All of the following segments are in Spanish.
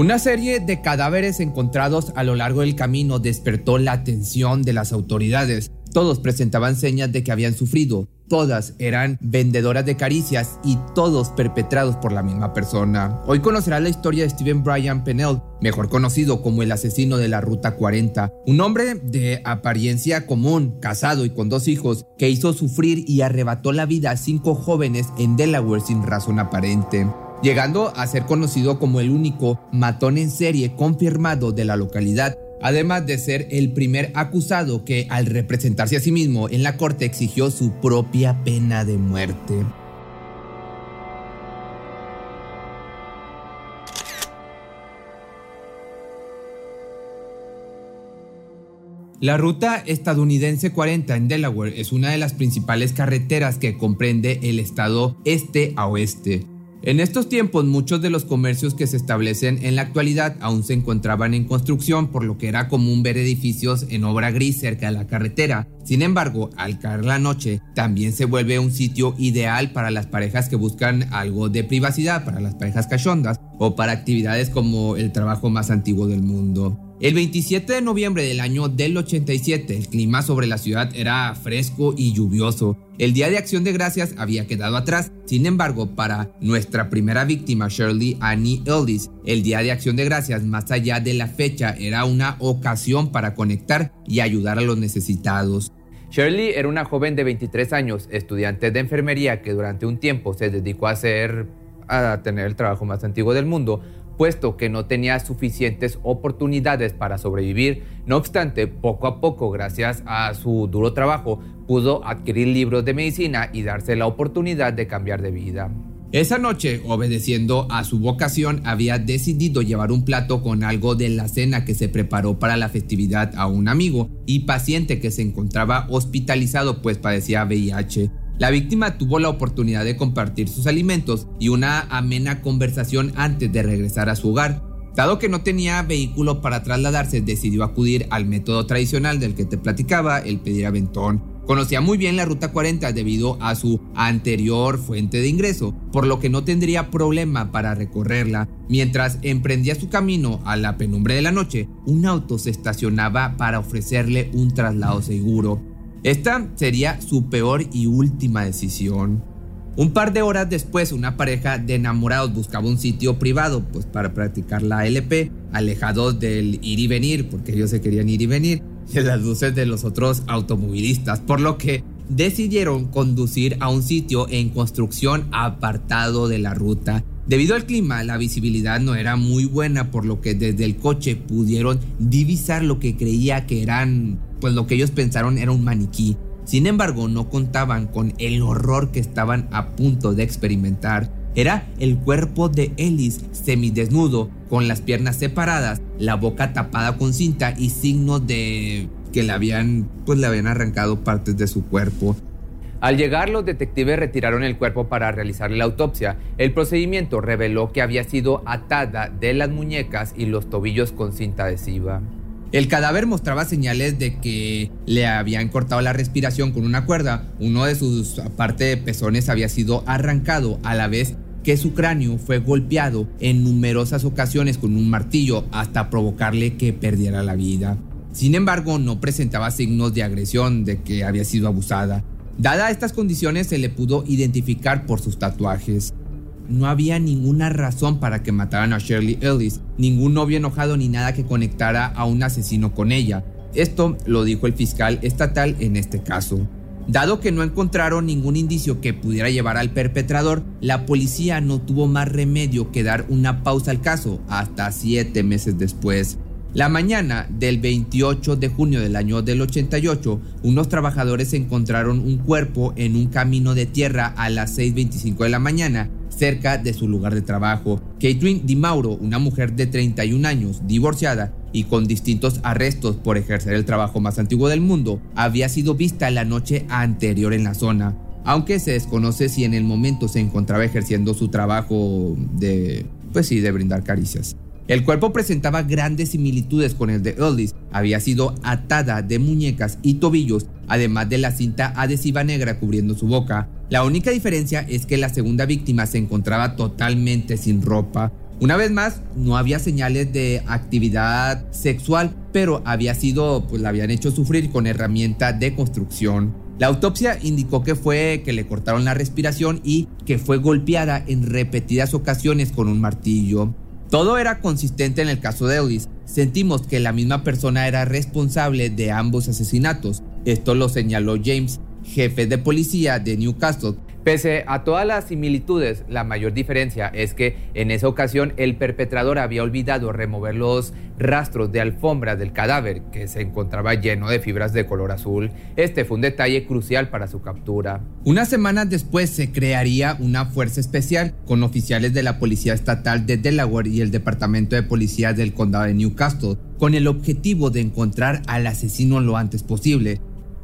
Una serie de cadáveres encontrados a lo largo del camino despertó la atención de las autoridades. Todos presentaban señas de que habían sufrido, todas eran vendedoras de caricias y todos perpetrados por la misma persona. Hoy conocerás la historia de Steven Bryan Pennell, mejor conocido como el asesino de la Ruta 40, un hombre de apariencia común, casado y con dos hijos, que hizo sufrir y arrebató la vida a cinco jóvenes en Delaware sin razón aparente llegando a ser conocido como el único matón en serie confirmado de la localidad, además de ser el primer acusado que al representarse a sí mismo en la corte exigió su propia pena de muerte. La ruta estadounidense 40 en Delaware es una de las principales carreteras que comprende el estado este a oeste. En estos tiempos muchos de los comercios que se establecen en la actualidad aún se encontraban en construcción, por lo que era común ver edificios en obra gris cerca de la carretera. Sin embargo, al caer la noche, también se vuelve un sitio ideal para las parejas que buscan algo de privacidad, para las parejas cachondas o para actividades como el trabajo más antiguo del mundo. El 27 de noviembre del año del 87, el clima sobre la ciudad era fresco y lluvioso. El Día de Acción de Gracias había quedado atrás. Sin embargo, para nuestra primera víctima, Shirley Annie Ellis, el Día de Acción de Gracias, más allá de la fecha, era una ocasión para conectar y ayudar a los necesitados. Shirley era una joven de 23 años, estudiante de enfermería que durante un tiempo se dedicó a hacer a tener el trabajo más antiguo del mundo, puesto que no tenía suficientes oportunidades para sobrevivir. No obstante, poco a poco, gracias a su duro trabajo, pudo adquirir libros de medicina y darse la oportunidad de cambiar de vida. Esa noche, obedeciendo a su vocación, había decidido llevar un plato con algo de la cena que se preparó para la festividad a un amigo y paciente que se encontraba hospitalizado pues padecía VIH. La víctima tuvo la oportunidad de compartir sus alimentos y una amena conversación antes de regresar a su hogar. Dado que no tenía vehículo para trasladarse, decidió acudir al método tradicional del que te platicaba, el pedir aventón. Conocía muy bien la Ruta 40 debido a su anterior fuente de ingreso, por lo que no tendría problema para recorrerla. Mientras emprendía su camino a la penumbre de la noche, un auto se estacionaba para ofrecerle un traslado seguro. Esta sería su peor y última decisión. Un par de horas después, una pareja de enamorados buscaba un sitio privado pues, para practicar la LP, alejados del ir y venir, porque ellos se querían ir y venir, de las luces de los otros automovilistas, por lo que decidieron conducir a un sitio en construcción apartado de la ruta. Debido al clima, la visibilidad no era muy buena, por lo que desde el coche pudieron divisar lo que creía que eran pues lo que ellos pensaron era un maniquí. Sin embargo, no contaban con el horror que estaban a punto de experimentar. Era el cuerpo de Ellis semidesnudo, con las piernas separadas, la boca tapada con cinta y signos de que le habían, pues, le habían arrancado partes de su cuerpo. Al llegar, los detectives retiraron el cuerpo para realizar la autopsia. El procedimiento reveló que había sido atada de las muñecas y los tobillos con cinta adhesiva. El cadáver mostraba señales de que le habían cortado la respiración con una cuerda. Uno de sus parte de pezones había sido arrancado a la vez que su cráneo fue golpeado en numerosas ocasiones con un martillo hasta provocarle que perdiera la vida. Sin embargo, no presentaba signos de agresión de que había sido abusada. Dada estas condiciones, se le pudo identificar por sus tatuajes no había ninguna razón para que mataran a Shirley Ellis, ningún novio enojado ni nada que conectara a un asesino con ella. Esto lo dijo el fiscal estatal en este caso. Dado que no encontraron ningún indicio que pudiera llevar al perpetrador, la policía no tuvo más remedio que dar una pausa al caso hasta siete meses después. La mañana del 28 de junio del año del 88, unos trabajadores encontraron un cuerpo en un camino de tierra a las 6.25 de la mañana cerca de su lugar de trabajo. Catherine Di Mauro, una mujer de 31 años, divorciada y con distintos arrestos por ejercer el trabajo más antiguo del mundo, había sido vista la noche anterior en la zona, aunque se desconoce si en el momento se encontraba ejerciendo su trabajo de, pues sí, de brindar caricias. El cuerpo presentaba grandes similitudes con el de Ellis. Había sido atada de muñecas y tobillos, además de la cinta adhesiva negra cubriendo su boca. La única diferencia es que la segunda víctima se encontraba totalmente sin ropa. Una vez más, no había señales de actividad sexual, pero había sido, pues la habían hecho sufrir con herramienta de construcción. La autopsia indicó que fue que le cortaron la respiración y que fue golpeada en repetidas ocasiones con un martillo. Todo era consistente en el caso de Ellis. Sentimos que la misma persona era responsable de ambos asesinatos. Esto lo señaló James, jefe de policía de Newcastle, Pese a todas las similitudes, la mayor diferencia es que en esa ocasión el perpetrador había olvidado remover los rastros de alfombra del cadáver, que se encontraba lleno de fibras de color azul. Este fue un detalle crucial para su captura. Unas semanas después se crearía una fuerza especial con oficiales de la Policía Estatal de Delaware y el Departamento de Policía del Condado de Newcastle, con el objetivo de encontrar al asesino lo antes posible.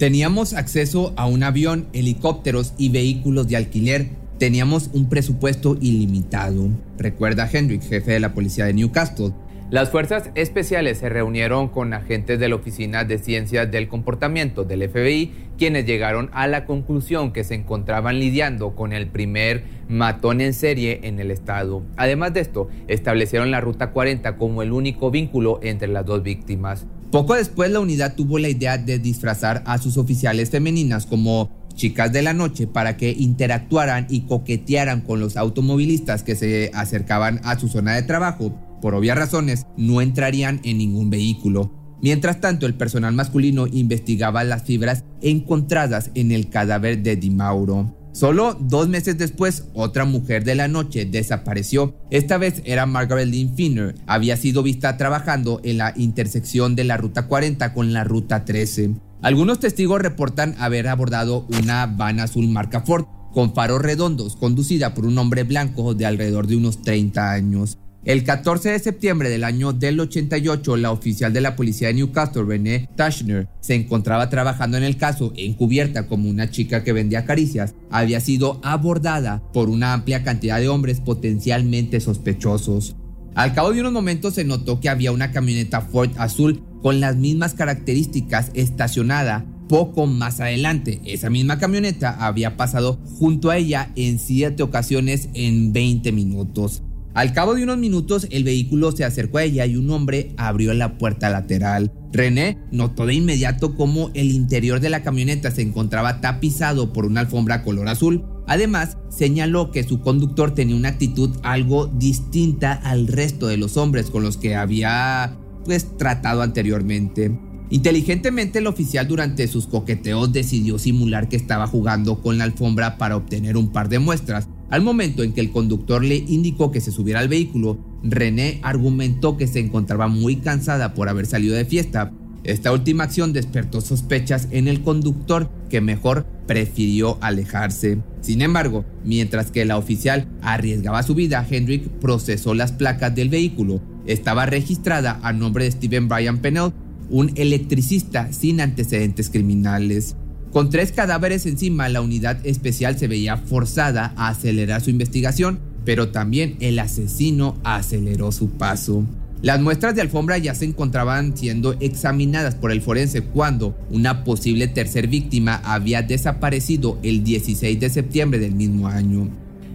Teníamos acceso a un avión, helicópteros y vehículos de alquiler. Teníamos un presupuesto ilimitado, recuerda Hendrick, jefe de la policía de Newcastle. Las fuerzas especiales se reunieron con agentes de la Oficina de Ciencias del Comportamiento del FBI, quienes llegaron a la conclusión que se encontraban lidiando con el primer matón en serie en el estado. Además de esto, establecieron la Ruta 40 como el único vínculo entre las dos víctimas. Poco después la unidad tuvo la idea de disfrazar a sus oficiales femeninas como chicas de la noche para que interactuaran y coquetearan con los automovilistas que se acercaban a su zona de trabajo. Por obvias razones, no entrarían en ningún vehículo. Mientras tanto, el personal masculino investigaba las fibras encontradas en el cadáver de Di Mauro. Solo dos meses después, otra mujer de la noche desapareció. Esta vez era Margaret Lynn Finner. Había sido vista trabajando en la intersección de la Ruta 40 con la Ruta 13. Algunos testigos reportan haber abordado una van azul marca Ford con faros redondos, conducida por un hombre blanco de alrededor de unos 30 años. El 14 de septiembre del año del 88, la oficial de la policía de Newcastle, Renee Tashner, se encontraba trabajando en el caso encubierta como una chica que vendía caricias. Había sido abordada por una amplia cantidad de hombres potencialmente sospechosos. Al cabo de unos momentos se notó que había una camioneta Ford azul con las mismas características estacionada poco más adelante. Esa misma camioneta había pasado junto a ella en siete ocasiones en 20 minutos. Al cabo de unos minutos, el vehículo se acercó a ella y un hombre abrió la puerta lateral. René notó de inmediato cómo el interior de la camioneta se encontraba tapizado por una alfombra color azul. Además, señaló que su conductor tenía una actitud algo distinta al resto de los hombres con los que había pues tratado anteriormente. Inteligentemente el oficial durante sus coqueteos decidió simular que estaba jugando con la alfombra para obtener un par de muestras, al momento en que el conductor le indicó que se subiera al vehículo, René argumentó que se encontraba muy cansada por haber salido de fiesta. Esta última acción despertó sospechas en el conductor que mejor prefirió alejarse. Sin embargo, mientras que la oficial arriesgaba su vida, Hendrick procesó las placas del vehículo. Estaba registrada a nombre de Steven Bryan Pennell, un electricista sin antecedentes criminales. Con tres cadáveres encima, la unidad especial se veía forzada a acelerar su investigación, pero también el asesino aceleró su paso. Las muestras de alfombra ya se encontraban siendo examinadas por el forense cuando una posible tercer víctima había desaparecido el 16 de septiembre del mismo año.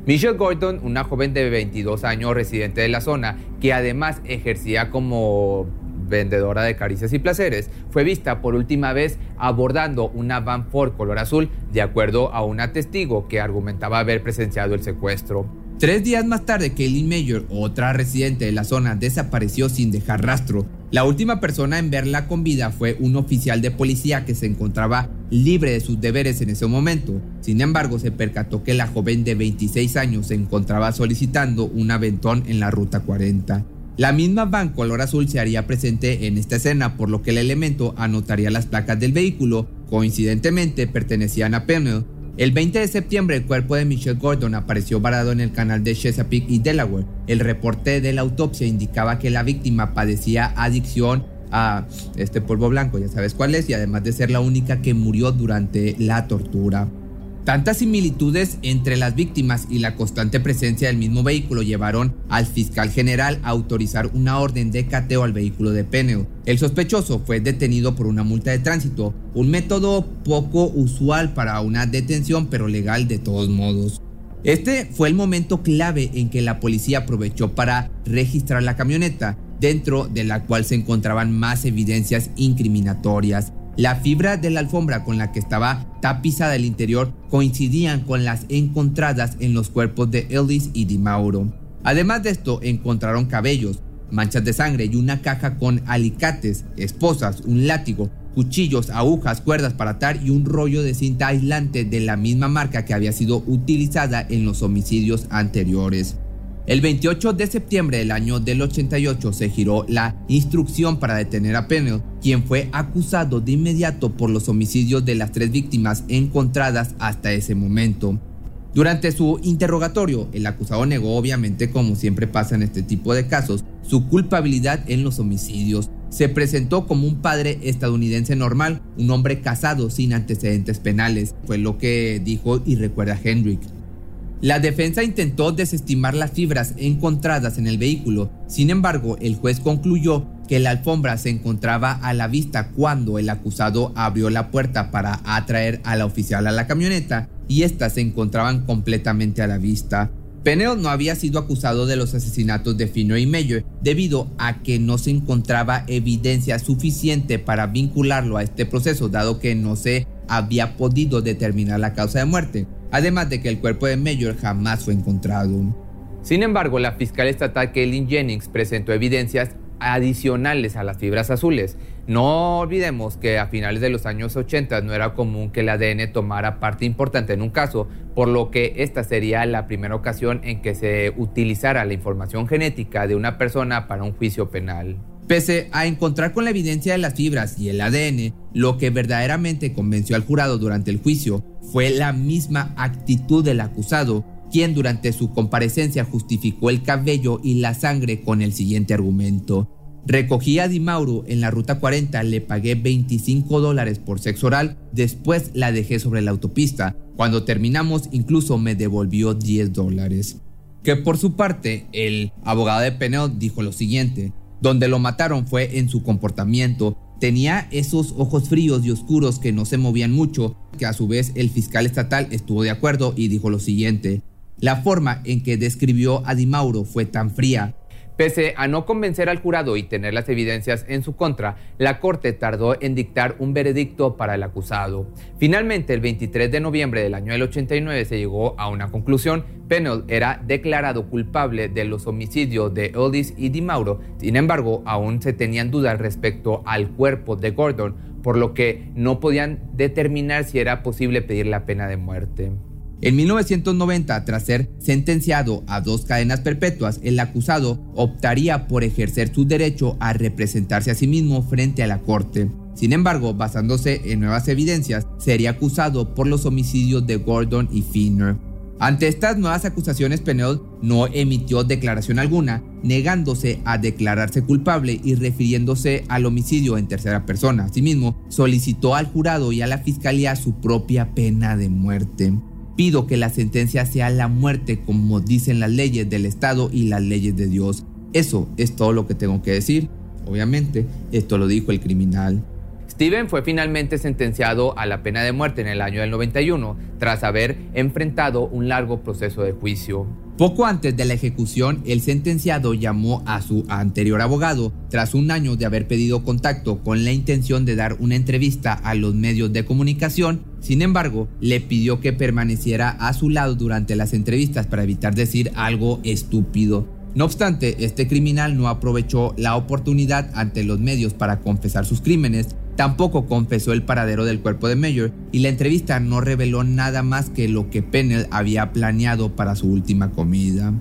Michelle Gordon, una joven de 22 años residente de la zona, que además ejercía como vendedora de caricias y placeres, fue vista por última vez abordando una van Ford color azul, de acuerdo a una testigo que argumentaba haber presenciado el secuestro. Tres días más tarde, Kaylee Mayor, otra residente de la zona, desapareció sin dejar rastro. La última persona en verla con vida fue un oficial de policía que se encontraba libre de sus deberes en ese momento. Sin embargo, se percató que la joven de 26 años se encontraba solicitando un aventón en la Ruta 40. La misma van color azul se haría presente en esta escena, por lo que el elemento anotaría las placas del vehículo, coincidentemente pertenecían a Pennell. El 20 de septiembre el cuerpo de Michelle Gordon apareció varado en el canal de Chesapeake y Delaware. El reporte de la autopsia indicaba que la víctima padecía adicción a este polvo blanco, ya sabes cuál es, y además de ser la única que murió durante la tortura. Tantas similitudes entre las víctimas y la constante presencia del mismo vehículo llevaron al fiscal general a autorizar una orden de cateo al vehículo de Pennell. El sospechoso fue detenido por una multa de tránsito, un método poco usual para una detención pero legal de todos modos. Este fue el momento clave en que la policía aprovechó para registrar la camioneta, dentro de la cual se encontraban más evidencias incriminatorias. La fibra de la alfombra con la que estaba tapizada el interior coincidían con las encontradas en los cuerpos de Ellis y Di Mauro. Además de esto, encontraron cabellos, manchas de sangre y una caja con alicates, esposas, un látigo, cuchillos, agujas, cuerdas para atar y un rollo de cinta aislante de la misma marca que había sido utilizada en los homicidios anteriores. El 28 de septiembre del año del 88 se giró la instrucción para detener a Pennell, quien fue acusado de inmediato por los homicidios de las tres víctimas encontradas hasta ese momento. Durante su interrogatorio, el acusado negó obviamente, como siempre pasa en este tipo de casos, su culpabilidad en los homicidios. Se presentó como un padre estadounidense normal, un hombre casado sin antecedentes penales, fue lo que dijo y recuerda Hendrick. La defensa intentó desestimar las fibras encontradas en el vehículo, sin embargo el juez concluyó que la alfombra se encontraba a la vista cuando el acusado abrió la puerta para atraer a la oficial a la camioneta y éstas se encontraban completamente a la vista. Pennell no había sido acusado de los asesinatos de Fino y Mayer debido a que no se encontraba evidencia suficiente para vincularlo a este proceso dado que no se había podido determinar la causa de muerte además de que el cuerpo de Mayor jamás fue encontrado. Sin embargo, la fiscal estatal Kaylin Jennings presentó evidencias adicionales a las fibras azules. No olvidemos que a finales de los años 80 no era común que el ADN tomara parte importante en un caso, por lo que esta sería la primera ocasión en que se utilizara la información genética de una persona para un juicio penal. Pese a encontrar con la evidencia de las fibras y el ADN, lo que verdaderamente convenció al jurado durante el juicio fue la misma actitud del acusado, quien durante su comparecencia justificó el cabello y la sangre con el siguiente argumento. Recogí a Di Mauro en la ruta 40, le pagué 25 dólares por sexo oral, después la dejé sobre la autopista. Cuando terminamos incluso me devolvió 10 dólares. Que por su parte, el abogado de Penel dijo lo siguiente, donde lo mataron fue en su comportamiento. Tenía esos ojos fríos y oscuros que no se movían mucho, que a su vez el fiscal estatal estuvo de acuerdo y dijo lo siguiente. La forma en que describió a Di Mauro fue tan fría, Pese a no convencer al jurado y tener las evidencias en su contra, la Corte tardó en dictar un veredicto para el acusado. Finalmente, el 23 de noviembre del año del 89 se llegó a una conclusión. Pennell era declarado culpable de los homicidios de Oldis y Di Mauro. Sin embargo, aún se tenían dudas respecto al cuerpo de Gordon, por lo que no podían determinar si era posible pedir la pena de muerte. En 1990, tras ser sentenciado a dos cadenas perpetuas, el acusado optaría por ejercer su derecho a representarse a sí mismo frente a la corte. Sin embargo, basándose en nuevas evidencias, sería acusado por los homicidios de Gordon y Finner. Ante estas nuevas acusaciones, Pennell no emitió declaración alguna, negándose a declararse culpable y refiriéndose al homicidio en tercera persona. Asimismo, solicitó al jurado y a la fiscalía su propia pena de muerte. Pido que la sentencia sea la muerte como dicen las leyes del Estado y las leyes de Dios. Eso es todo lo que tengo que decir. Obviamente, esto lo dijo el criminal. Steven fue finalmente sentenciado a la pena de muerte en el año del 91, tras haber enfrentado un largo proceso de juicio. Poco antes de la ejecución, el sentenciado llamó a su anterior abogado tras un año de haber pedido contacto con la intención de dar una entrevista a los medios de comunicación. Sin embargo, le pidió que permaneciera a su lado durante las entrevistas para evitar decir algo estúpido. No obstante, este criminal no aprovechó la oportunidad ante los medios para confesar sus crímenes, Tampoco confesó el paradero del cuerpo de Mayer y la entrevista no reveló nada más que lo que Pennell había planeado para su última comida.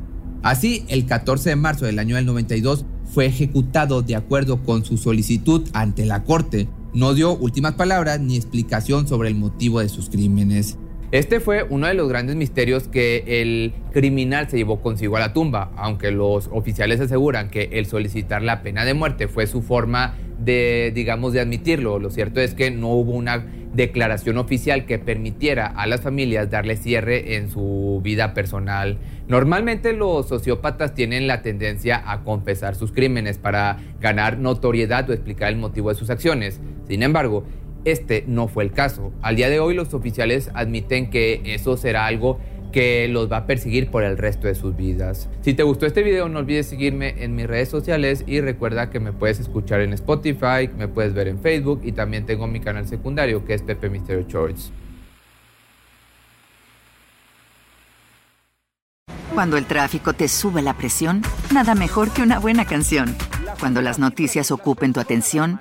Así, el 14 de marzo del año del 92 fue ejecutado de acuerdo con su solicitud ante la corte. No dio últimas palabras ni explicación sobre el motivo de sus crímenes. Este fue uno de los grandes misterios que el criminal se llevó consigo a la tumba, aunque los oficiales aseguran que el solicitar la pena de muerte fue su forma de, digamos, de admitirlo. Lo cierto es que no hubo una declaración oficial que permitiera a las familias darle cierre en su vida personal. Normalmente los sociópatas tienen la tendencia a confesar sus crímenes para ganar notoriedad o explicar el motivo de sus acciones. Sin embargo, este no fue el caso. Al día de hoy los oficiales admiten que eso será algo que los va a perseguir por el resto de sus vidas. Si te gustó este video no olvides seguirme en mis redes sociales y recuerda que me puedes escuchar en Spotify, me puedes ver en Facebook y también tengo mi canal secundario que es Pepe Misterio Church. Cuando el tráfico te sube la presión, nada mejor que una buena canción. Cuando las noticias ocupen tu atención,